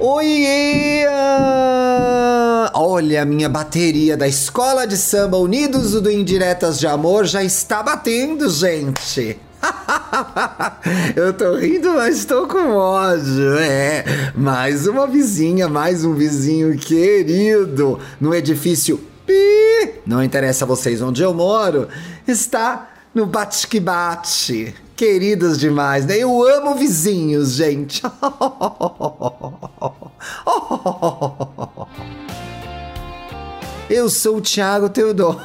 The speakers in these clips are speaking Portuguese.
Oiê! Olha, a minha bateria da Escola de Samba Unidos do Indiretas de Amor já está batendo, gente. Eu tô rindo, mas tô com ódio. É, mais uma vizinha, mais um vizinho querido no edifício Pi. Não interessa a vocês onde eu moro, está no bate que bate. Queridos demais, né? Eu amo vizinhos, gente. Eu sou o Thiago Teodoro.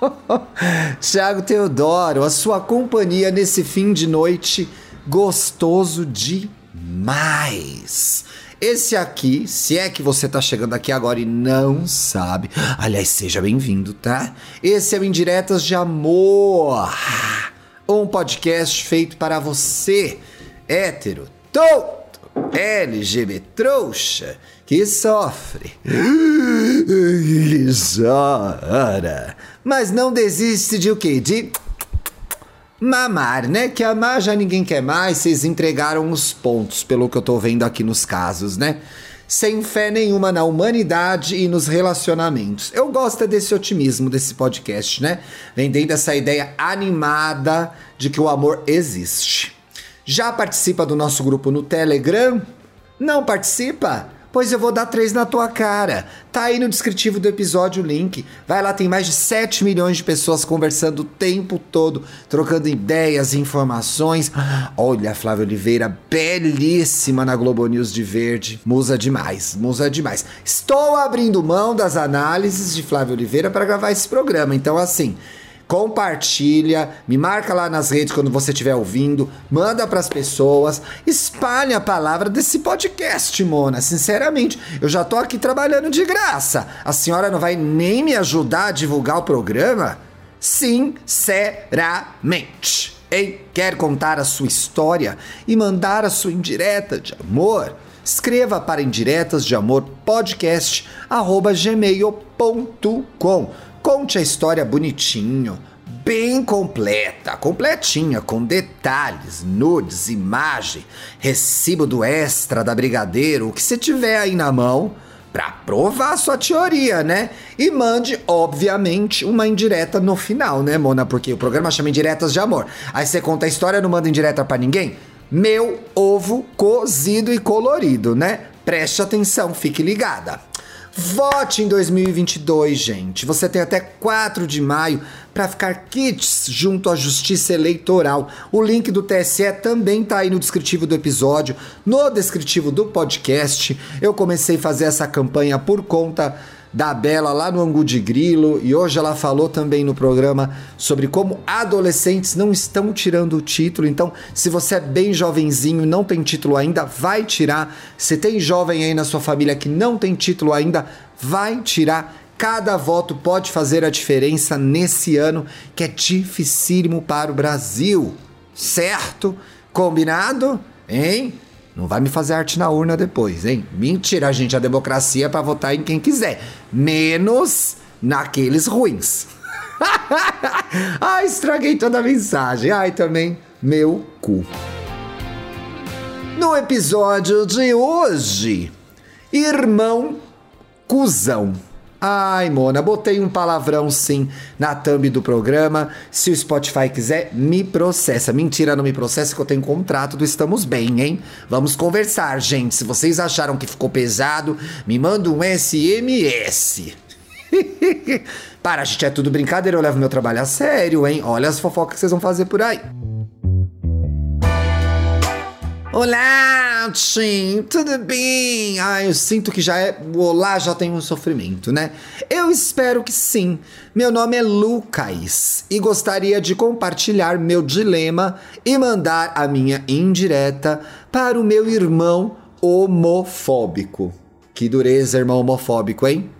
Tiago Teodoro, a sua companhia nesse fim de noite gostoso demais. Esse aqui, se é que você tá chegando aqui agora e não sabe, aliás, seja bem-vindo, tá? Esse é o Indiretas de Amor, um podcast feito para você, hétero, tonto, LGBT trouxa, que sofre, que mas não desiste de o quê? De mamar, né? Que amar já ninguém quer mais, vocês entregaram os pontos, pelo que eu tô vendo aqui nos casos, né? Sem fé nenhuma na humanidade e nos relacionamentos. Eu gosto desse otimismo desse podcast, né? Vendendo essa ideia animada de que o amor existe. Já participa do nosso grupo no Telegram? Não participa? Pois eu vou dar três na tua cara. Tá aí no descritivo do episódio o link. Vai lá, tem mais de 7 milhões de pessoas conversando o tempo todo, trocando ideias informações. Olha, Flávia Oliveira, belíssima na Globo News de verde. Musa demais, musa demais. Estou abrindo mão das análises de Flávia Oliveira para gravar esse programa. Então, assim, compartilha, me marca lá nas redes quando você estiver ouvindo, manda para as pessoas, espalhe a palavra desse podcast, Mona. Sinceramente, eu já tô aqui trabalhando de graça. A senhora não vai nem me ajudar a divulgar o programa? Sinceramente. Ei, quer contar a sua história e mandar a sua indireta de amor? Escreva para indiretas de amor podcast arroba gmail.com Conte a história bonitinho, bem completa, completinha, com detalhes, nudes, imagem, recibo do extra da Brigadeiro, o que você tiver aí na mão, para provar sua teoria, né? E mande, obviamente, uma indireta no final, né, Mona? Porque o programa chama Indiretas de Amor. Aí você conta a história, não manda indireta para ninguém? Meu ovo cozido e colorido, né? Preste atenção, fique ligada. Vote em 2022, gente. Você tem até 4 de maio para ficar kits junto à Justiça Eleitoral. O link do TSE também tá aí no descritivo do episódio, no descritivo do podcast. Eu comecei a fazer essa campanha por conta da Bela lá no Angu de Grilo e hoje ela falou também no programa sobre como adolescentes não estão tirando o título. Então, se você é bem jovenzinho não tem título ainda, vai tirar. Se tem jovem aí na sua família que não tem título ainda, vai tirar. Cada voto pode fazer a diferença nesse ano que é dificílimo para o Brasil. Certo? Combinado? Hein? Não vai me fazer arte na urna depois, hein? Mentira, gente, a democracia é para votar em quem quiser, menos naqueles ruins. Ai, estraguei toda a mensagem. Ai, também meu cu. No episódio de hoje, irmão cuzão. Ai, Mona, botei um palavrão sim na thumb do programa. Se o Spotify quiser, me processa. Mentira, não me processa que eu tenho contrato do Estamos Bem, hein? Vamos conversar, gente. Se vocês acharam que ficou pesado, me manda um SMS. Para, gente, é tudo brincadeira, eu levo meu trabalho a sério, hein? Olha as fofocas que vocês vão fazer por aí. Olá, Tim, tudo bem? Ah, eu sinto que já é. O olá já tem um sofrimento, né? Eu espero que sim. Meu nome é Lucas e gostaria de compartilhar meu dilema e mandar a minha indireta para o meu irmão homofóbico. Que dureza, irmão homofóbico, hein?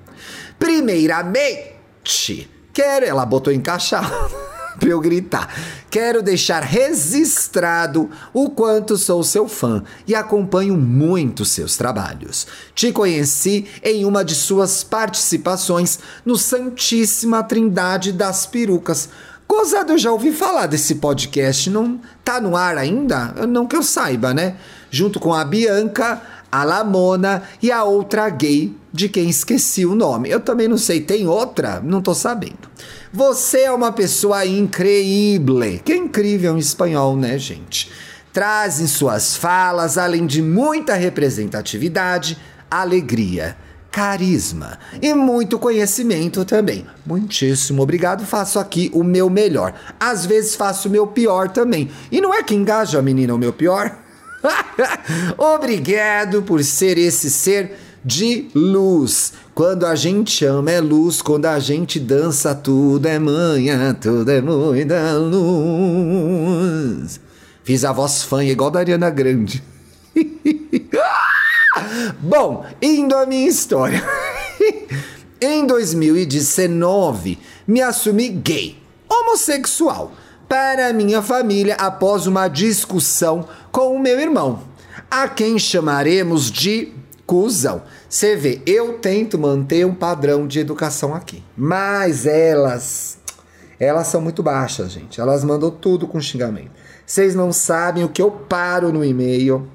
Primeiramente, quero. Ela botou encaixado. pra eu gritar. Quero deixar registrado o quanto sou seu fã e acompanho muito seus trabalhos. Te conheci em uma de suas participações no Santíssima Trindade das Perucas. Gozado, eu já ouvi falar desse podcast, não tá no ar ainda? Não que eu saiba, né? Junto com a Bianca, a Lamona e a outra gay, de quem esqueci o nome. Eu também não sei, tem outra? Não tô sabendo. Você é uma pessoa incrível. Que é incrível em espanhol, né, gente? Traz em suas falas, além de muita representatividade, alegria, carisma e muito conhecimento também. Muitíssimo obrigado, faço aqui o meu melhor. Às vezes faço o meu pior também. E não é que engaja a menina o meu pior? Obrigado por ser esse ser de luz. Quando a gente ama é luz, quando a gente dança tudo é manhã, tudo é muita luz. Fiz a voz fã igual da Ariana Grande. Bom, indo à minha história. em 2019, me assumi gay, homossexual para minha família após uma discussão com o meu irmão, a quem chamaremos de cuzão. Você vê, eu tento manter um padrão de educação aqui, mas elas, elas são muito baixas, gente. Elas mandam tudo com xingamento. Vocês não sabem o que eu paro no e-mail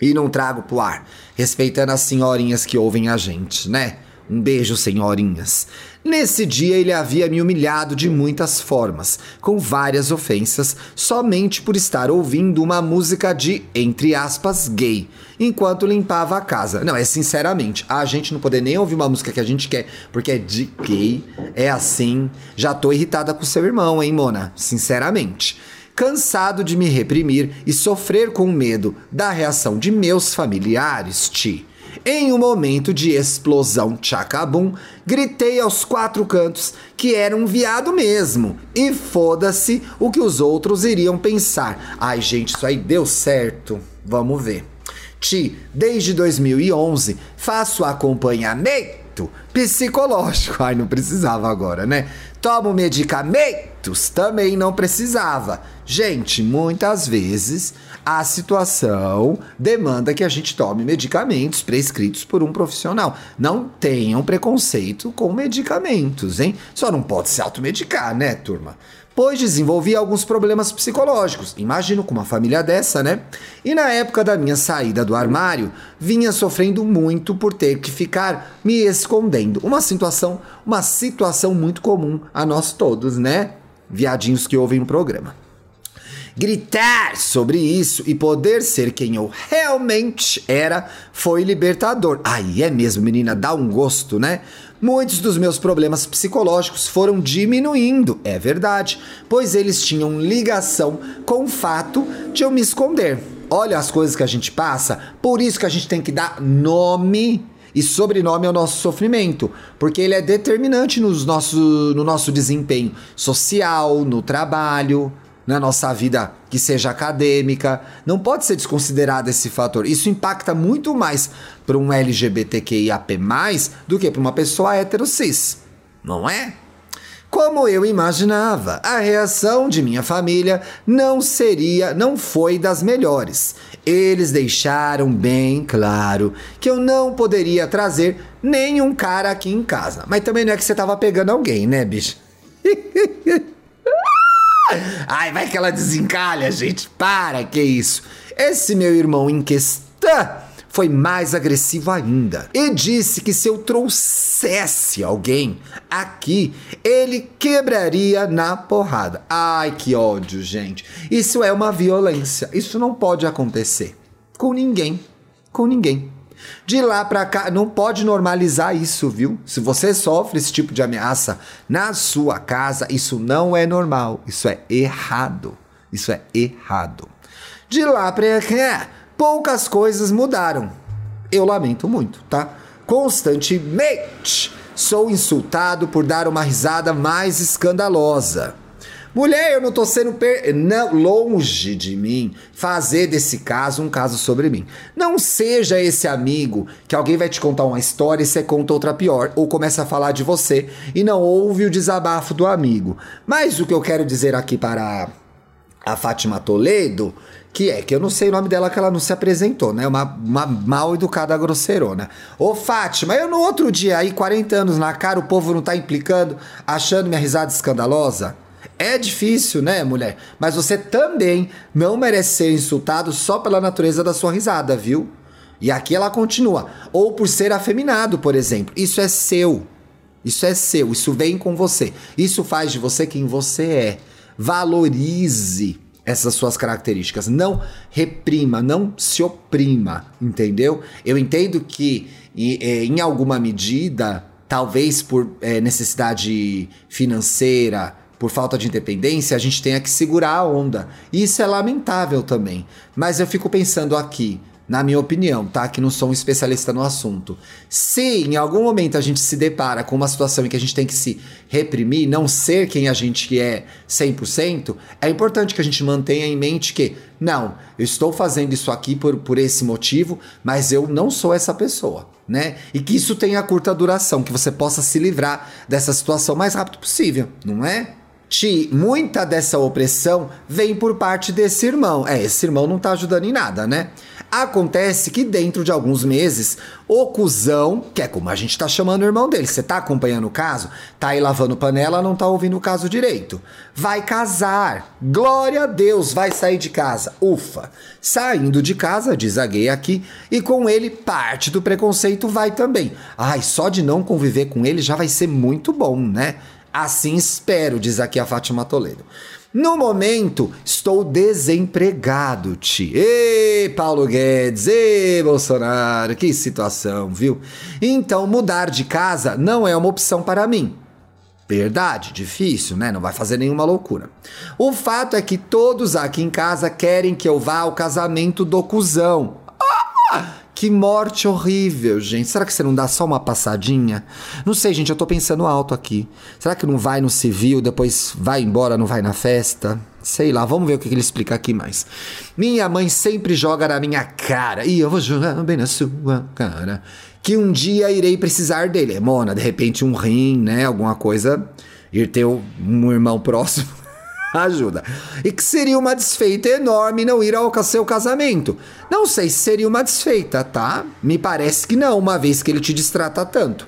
e não trago pro ar, respeitando as senhorinhas que ouvem a gente, né? Um beijo, senhorinhas. Nesse dia ele havia me humilhado de muitas formas, com várias ofensas, somente por estar ouvindo uma música de, entre aspas, gay, enquanto limpava a casa. Não, é sinceramente, a gente não poder nem ouvir uma música que a gente quer, porque é de gay, é assim. Já tô irritada com seu irmão, hein, Mona? Sinceramente cansado de me reprimir e sofrer com medo da reação de meus familiares, Ti. Em um momento de explosão tchacabum, gritei aos quatro cantos que era um viado mesmo. E foda-se o que os outros iriam pensar. Ai, gente, isso aí deu certo. Vamos ver. Ti, desde 2011, faço acompanhamento psicológico. Ai, não precisava agora, né? Tomo medicamentos, também não precisava. Gente, muitas vezes a situação demanda que a gente tome medicamentos prescritos por um profissional. Não tenham preconceito com medicamentos, hein? Só não pode se automedicar, né, turma? Pois desenvolvi alguns problemas psicológicos, imagino com uma família dessa, né? E na época da minha saída do armário, vinha sofrendo muito por ter que ficar me escondendo. Uma situação, uma situação muito comum a nós todos, né? Viadinhos que ouvem o programa gritar sobre isso e poder ser quem eu realmente era foi libertador. Aí é mesmo, menina, dá um gosto, né? Muitos dos meus problemas psicológicos foram diminuindo, é verdade, pois eles tinham ligação com o fato de eu me esconder. Olha as coisas que a gente passa, por isso que a gente tem que dar nome e sobrenome ao nosso sofrimento, porque ele é determinante nos nosso, no nosso desempenho social, no trabalho, na nossa vida que seja acadêmica. Não pode ser desconsiderado esse fator. Isso impacta muito mais para um LGBTQIAP+, do que para uma pessoa hétero cis, não é? Como eu imaginava, a reação de minha família não seria, não foi das melhores. Eles deixaram bem claro que eu não poderia trazer nenhum cara aqui em casa. Mas também não é que você tava pegando alguém, né, bicho? Ai, vai que ela desencalha, gente. Para, que isso. Esse meu irmão em questão foi mais agressivo ainda e disse que se eu trouxesse alguém aqui, ele quebraria na porrada. Ai, que ódio, gente. Isso é uma violência. Isso não pode acontecer com ninguém. Com ninguém. De lá para cá, não pode normalizar isso, viu? Se você sofre esse tipo de ameaça na sua casa, isso não é normal. Isso é errado. Isso é errado. De lá para cá, poucas coisas mudaram. Eu lamento muito, tá? Constantemente sou insultado por dar uma risada mais escandalosa. Mulher, eu não tô sendo per... não, longe de mim fazer desse caso um caso sobre mim. Não seja esse amigo que alguém vai te contar uma história e você conta outra pior, ou começa a falar de você e não ouve o desabafo do amigo. Mas o que eu quero dizer aqui para a Fátima Toledo, que é que eu não sei o nome dela que ela não se apresentou, né? Uma, uma mal educada grosseirona. Ô Fátima, eu no outro dia aí, 40 anos na cara, o povo não tá implicando, achando minha risada escandalosa? É difícil, né, mulher? Mas você também não merece ser insultado só pela natureza da sua risada, viu? E aqui ela continua. Ou por ser afeminado, por exemplo. Isso é seu. Isso é seu. Isso vem com você. Isso faz de você quem você é. Valorize essas suas características. Não reprima, não se oprima, entendeu? Eu entendo que é, em alguma medida, talvez por é, necessidade financeira, por falta de independência, a gente tenha que segurar a onda. E isso é lamentável também. Mas eu fico pensando aqui, na minha opinião, tá? Que não sou um especialista no assunto. Se em algum momento a gente se depara com uma situação em que a gente tem que se reprimir, não ser quem a gente é 100%, é importante que a gente mantenha em mente que, não, eu estou fazendo isso aqui por, por esse motivo, mas eu não sou essa pessoa, né? E que isso tenha curta duração, que você possa se livrar dessa situação o mais rápido possível, não é? Ti, muita dessa opressão vem por parte desse irmão. É, esse irmão não tá ajudando em nada, né? Acontece que dentro de alguns meses, o cuzão, que é como a gente tá chamando o irmão dele, você tá acompanhando o caso? Tá aí lavando panela, não tá ouvindo o caso direito. Vai casar. Glória a Deus, vai sair de casa. Ufa. Saindo de casa, diz a gay aqui, e com ele parte do preconceito vai também. Ai, só de não conviver com ele já vai ser muito bom, né? Assim espero, diz aqui a Fátima Toledo. No momento, estou desempregado, Ti. Ê, Paulo Guedes, ê, Bolsonaro, que situação, viu? Então, mudar de casa não é uma opção para mim. Verdade, difícil, né? Não vai fazer nenhuma loucura. O fato é que todos aqui em casa querem que eu vá ao casamento do cuzão. Ah! Que morte horrível, gente. Será que você não dá só uma passadinha? Não sei, gente, eu tô pensando alto aqui. Será que não vai no civil, depois vai embora, não vai na festa? Sei lá, vamos ver o que ele explica aqui mais. Minha mãe sempre joga na minha cara, e eu vou jogar bem na sua cara, que um dia irei precisar dele. Mona, de repente um rim, né? Alguma coisa. Ir ter um irmão próximo ajuda. E que seria uma desfeita enorme não ir ao seu casamento. Não sei se seria uma desfeita, tá? Me parece que não, uma vez que ele te distrata tanto.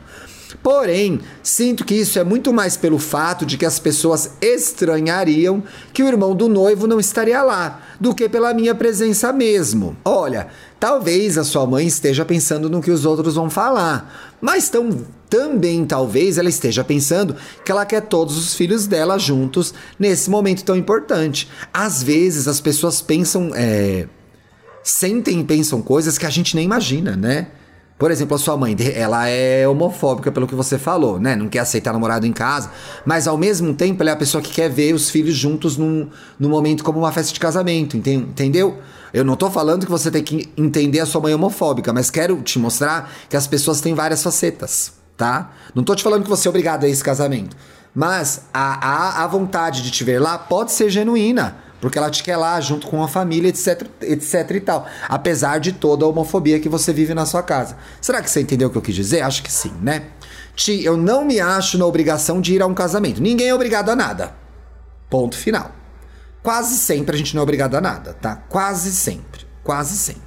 Porém, sinto que isso é muito mais pelo fato de que as pessoas estranhariam que o irmão do noivo não estaria lá, do que pela minha presença mesmo. Olha, talvez a sua mãe esteja pensando no que os outros vão falar, mas tão, também talvez ela esteja pensando que ela quer todos os filhos dela juntos nesse momento tão importante. Às vezes as pessoas pensam, é, sentem e pensam coisas que a gente nem imagina, né? Por exemplo, a sua mãe, ela é homofóbica pelo que você falou, né? Não quer aceitar namorado em casa, mas ao mesmo tempo ela é a pessoa que quer ver os filhos juntos num, num momento como uma festa de casamento, entendeu? Eu não tô falando que você tem que entender a sua mãe homofóbica, mas quero te mostrar que as pessoas têm várias facetas, tá? Não tô te falando que você é obrigado a esse casamento, mas a, a, a vontade de te ver lá pode ser genuína porque ela te quer lá junto com a família, etc, etc e tal. Apesar de toda a homofobia que você vive na sua casa. Será que você entendeu o que eu quis dizer? Acho que sim, né? Ti, eu não me acho na obrigação de ir a um casamento. Ninguém é obrigado a nada. Ponto final. Quase sempre a gente não é obrigado a nada, tá? Quase sempre. Quase sempre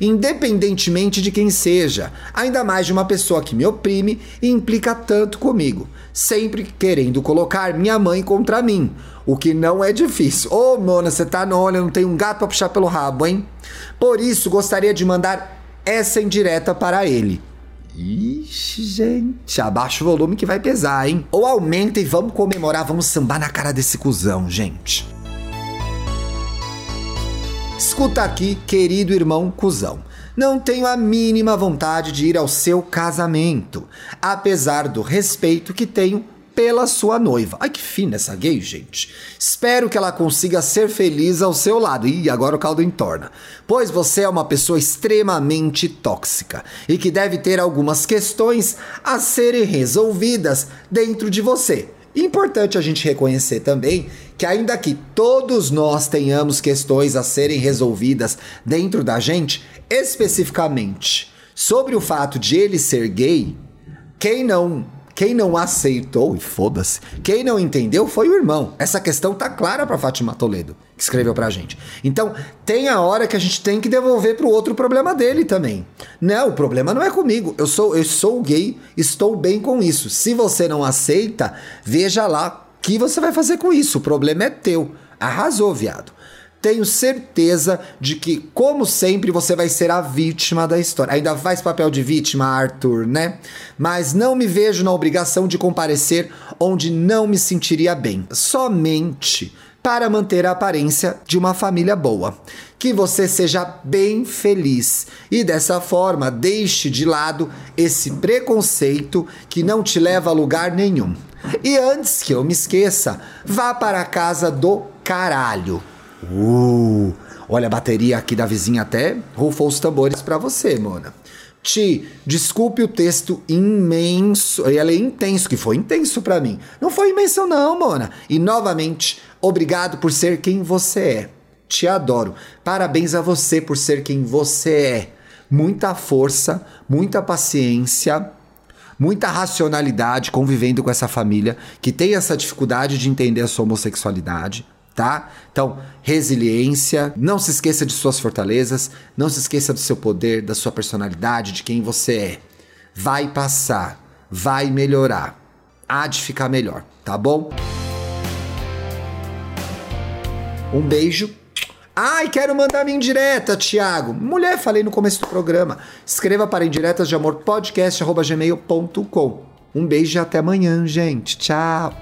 independentemente de quem seja, ainda mais de uma pessoa que me oprime e implica tanto comigo, sempre querendo colocar minha mãe contra mim, o que não é difícil. Ô, oh, Mona, você tá no olho, não tem um gato para puxar pelo rabo, hein? Por isso, gostaria de mandar essa indireta para ele. Ixi, gente, abaixa o volume que vai pesar, hein? Ou aumenta e vamos comemorar, vamos sambar na cara desse cuzão, gente. Escuta aqui, querido irmão cuzão. Não tenho a mínima vontade de ir ao seu casamento, apesar do respeito que tenho pela sua noiva. Ai, que fina essa gay, gente. Espero que ela consiga ser feliz ao seu lado. Ih, agora o caldo entorna. Pois você é uma pessoa extremamente tóxica e que deve ter algumas questões a serem resolvidas dentro de você. Importante a gente reconhecer também que, ainda que todos nós tenhamos questões a serem resolvidas dentro da gente, especificamente sobre o fato de ele ser gay, quem não quem não aceitou, e foda-se, quem não entendeu foi o irmão. Essa questão tá clara para Fátima Toledo, que escreveu pra gente. Então, tem a hora que a gente tem que devolver pro outro o problema dele também. Não, o problema não é comigo. Eu sou eu sou gay, estou bem com isso. Se você não aceita, veja lá o que você vai fazer com isso. O problema é teu. Arrasou, viado. Tenho certeza de que, como sempre, você vai ser a vítima da história. Ainda faz papel de vítima, Arthur, né? Mas não me vejo na obrigação de comparecer onde não me sentiria bem. Somente para manter a aparência de uma família boa. Que você seja bem feliz e dessa forma deixe de lado esse preconceito que não te leva a lugar nenhum. E antes que eu me esqueça, vá para a casa do caralho. Uh, olha a bateria aqui da vizinha até rufou os tambores para você, Mona. Ti, desculpe o texto imenso. Ela é intenso, que foi intenso para mim. Não foi imenso, não, Mona. E novamente, obrigado por ser quem você é. Te adoro. Parabéns a você por ser quem você é. Muita força, muita paciência, muita racionalidade convivendo com essa família que tem essa dificuldade de entender a sua homossexualidade tá? Então, resiliência, não se esqueça de suas fortalezas, não se esqueça do seu poder, da sua personalidade, de quem você é. Vai passar, vai melhorar, há de ficar melhor, tá bom? Um beijo. Ai, quero mandar minha indireta, Thiago. Mulher, falei no começo do programa. Escreva para indiretas de amor podcast@gmail.com. Um beijo e até amanhã, gente. Tchau.